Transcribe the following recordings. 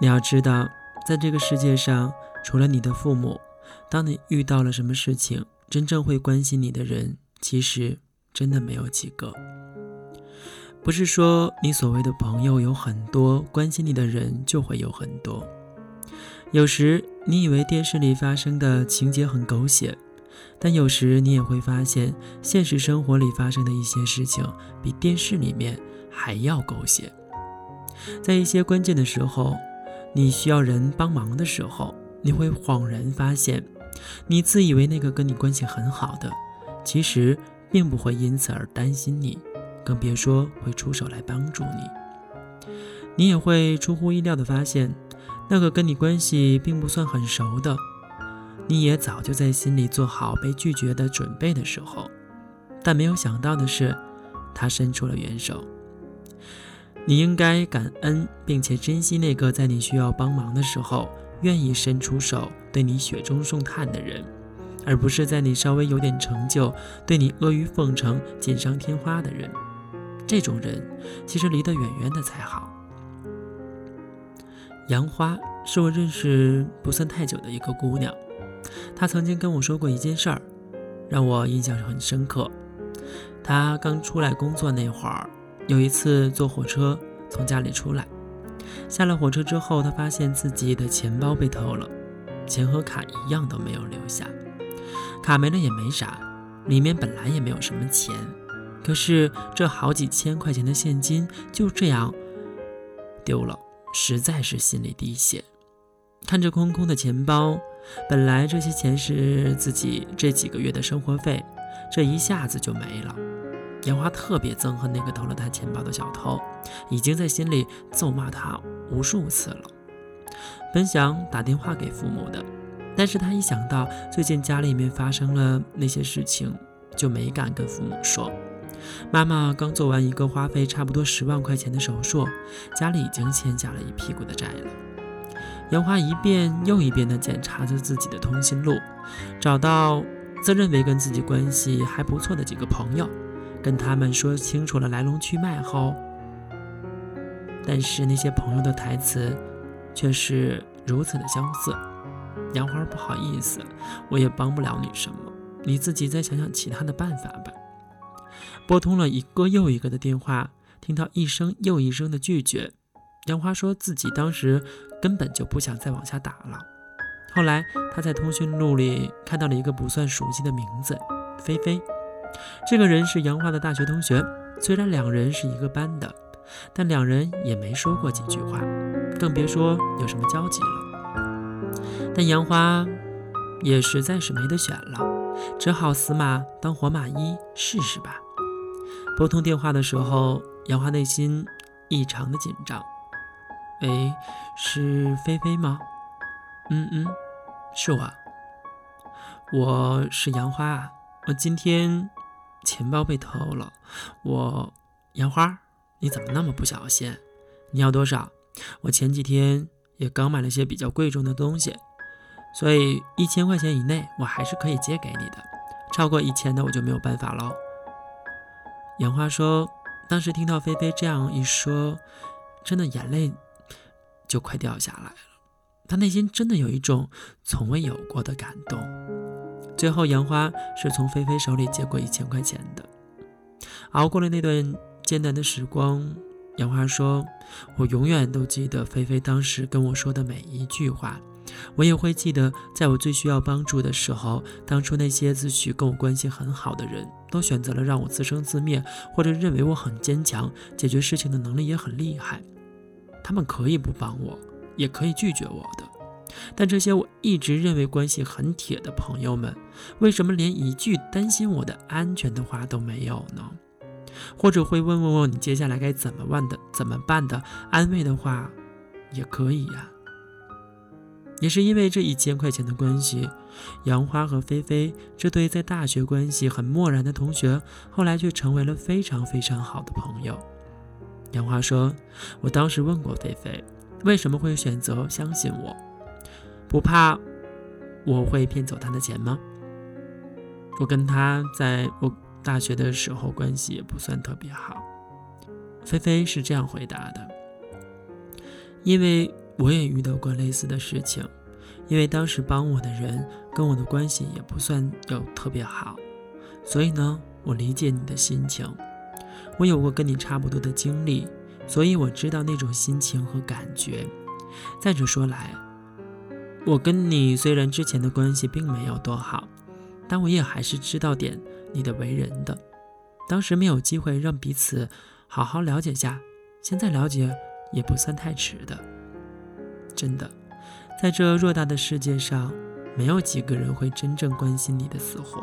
你要知道，在这个世界上，除了你的父母，当你遇到了什么事情，真正会关心你的人，其实真的没有几个。不是说你所谓的朋友有很多，关心你的人就会有很多。有时你以为电视里发生的情节很狗血，但有时你也会发现，现实生活里发生的一些事情比电视里面还要狗血。在一些关键的时候，你需要人帮忙的时候，你会恍然发现，你自以为那个跟你关系很好的，其实并不会因此而担心你。更别说会出手来帮助你。你也会出乎意料的发现，那个跟你关系并不算很熟的，你也早就在心里做好被拒绝的准备的时候。但没有想到的是，他伸出了援手。你应该感恩并且珍惜那个在你需要帮忙的时候愿意伸出手对你雪中送炭的人，而不是在你稍微有点成就对你阿谀奉承、锦上添花的人。这种人其实离得远远的才好。杨花是我认识不算太久的一个姑娘，她曾经跟我说过一件事儿，让我印象很深刻。她刚出来工作那会儿，有一次坐火车从家里出来，下了火车之后，他发现自己的钱包被偷了，钱和卡一样都没有留下，卡没了也没啥，里面本来也没有什么钱。可是这好几千块钱的现金就这样丢了，实在是心里滴血。看着空空的钱包，本来这些钱是自己这几个月的生活费，这一下子就没了。杨花特别憎恨那个偷了她钱包的小偷，已经在心里咒骂他无数次了。本想打电话给父母的，但是他一想到最近家里面发生了那些事情，就没敢跟父母说。妈妈刚做完一个花费差不多十万块钱的手术，家里已经欠下了一屁股的债了。杨花一遍又一遍地检查着自己的通讯录，找到自认为跟自己关系还不错的几个朋友，跟他们说清楚了来龙去脉后，但是那些朋友的台词却是如此的相似。杨花不好意思，我也帮不了你什么，你自己再想想其他的办法吧。拨通了一个又一个的电话，听到一声又一声的拒绝，杨花说自己当时根本就不想再往下打了。后来他在通讯录里看到了一个不算熟悉的名字——菲菲。这个人是杨花的大学同学，虽然两人是一个班的，但两人也没说过几句话，更别说有什么交集了。但杨花也实在是没得选了，只好死马当活马医，试试吧。拨通电话的时候，杨花内心异常的紧张。喂，是菲菲吗？嗯嗯，是我。我是杨花啊，我今天钱包被偷了。我杨花，你怎么那么不小心？你要多少？我前几天也刚买了些比较贵重的东西，所以一千块钱以内我还是可以借给你的，超过一千的我就没有办法喽。杨花说：“当时听到菲菲这样一说，真的眼泪就快掉下来了。她内心真的有一种从未有过的感动。最后，杨花是从菲菲手里接过一千块钱的。熬过了那段艰难的时光，杨花说：‘我永远都记得菲菲当时跟我说的每一句话。’”我也会记得，在我最需要帮助的时候，当初那些自诩跟我关系很好的人，都选择了让我自生自灭，或者认为我很坚强，解决事情的能力也很厉害。他们可以不帮我，也可以拒绝我的。但这些我一直认为关系很铁的朋友们，为什么连一句担心我的安全的话都没有呢？或者会问问我你接下来该怎么办的？怎么办的？安慰的话，也可以呀。也是因为这一千块钱的关系，杨花和菲菲这对在大学关系很漠然的同学，后来却成为了非常非常好的朋友。杨花说：“我当时问过菲菲，为什么会选择相信我？不怕我会骗走他的钱吗？我跟他在我大学的时候关系也不算特别好。”菲菲是这样回答的：“因为。”我也遇到过类似的事情，因为当时帮我的人跟我的关系也不算有特别好，所以呢，我理解你的心情。我有过跟你差不多的经历，所以我知道那种心情和感觉。再者说来，我跟你虽然之前的关系并没有多好，但我也还是知道点你的为人的。当时没有机会让彼此好好了解下，现在了解也不算太迟的。真的，在这偌大的世界上，没有几个人会真正关心你的死活，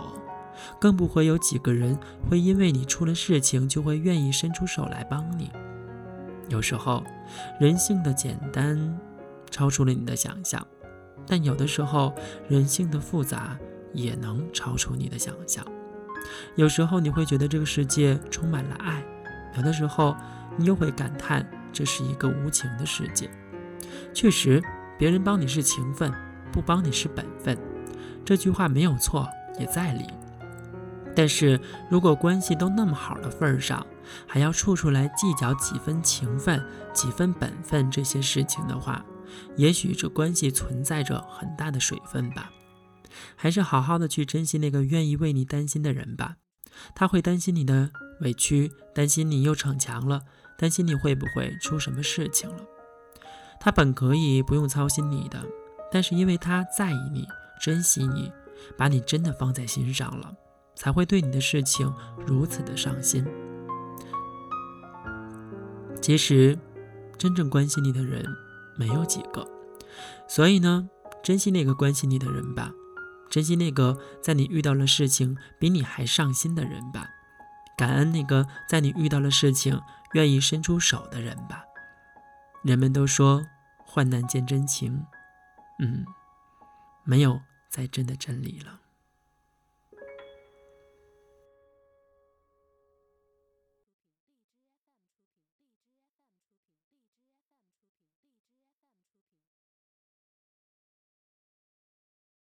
更不会有几个人会因为你出了事情就会愿意伸出手来帮你。有时候，人性的简单超出了你的想象，但有的时候，人性的复杂也能超出你的想象。有时候你会觉得这个世界充满了爱，有的时候你又会感叹这是一个无情的世界。确实，别人帮你是情分，不帮你是本分，这句话没有错，也在理。但是如果关系都那么好的份儿上，还要处处来计较几分情分、几分本分这些事情的话，也许这关系存在着很大的水分吧。还是好好的去珍惜那个愿意为你担心的人吧。他会担心你的委屈，担心你又逞强了，担心你会不会出什么事情了。他本可以不用操心你的，但是因为他在意你、珍惜你，把你真的放在心上了，才会对你的事情如此的上心。其实，真正关心你的人没有几个，所以呢，珍惜那个关心你的人吧，珍惜那个在你遇到了事情比你还上心的人吧，感恩那个在你遇到了事情愿意伸出手的人吧。人们都说患难见真情，嗯，没有再真的真理了。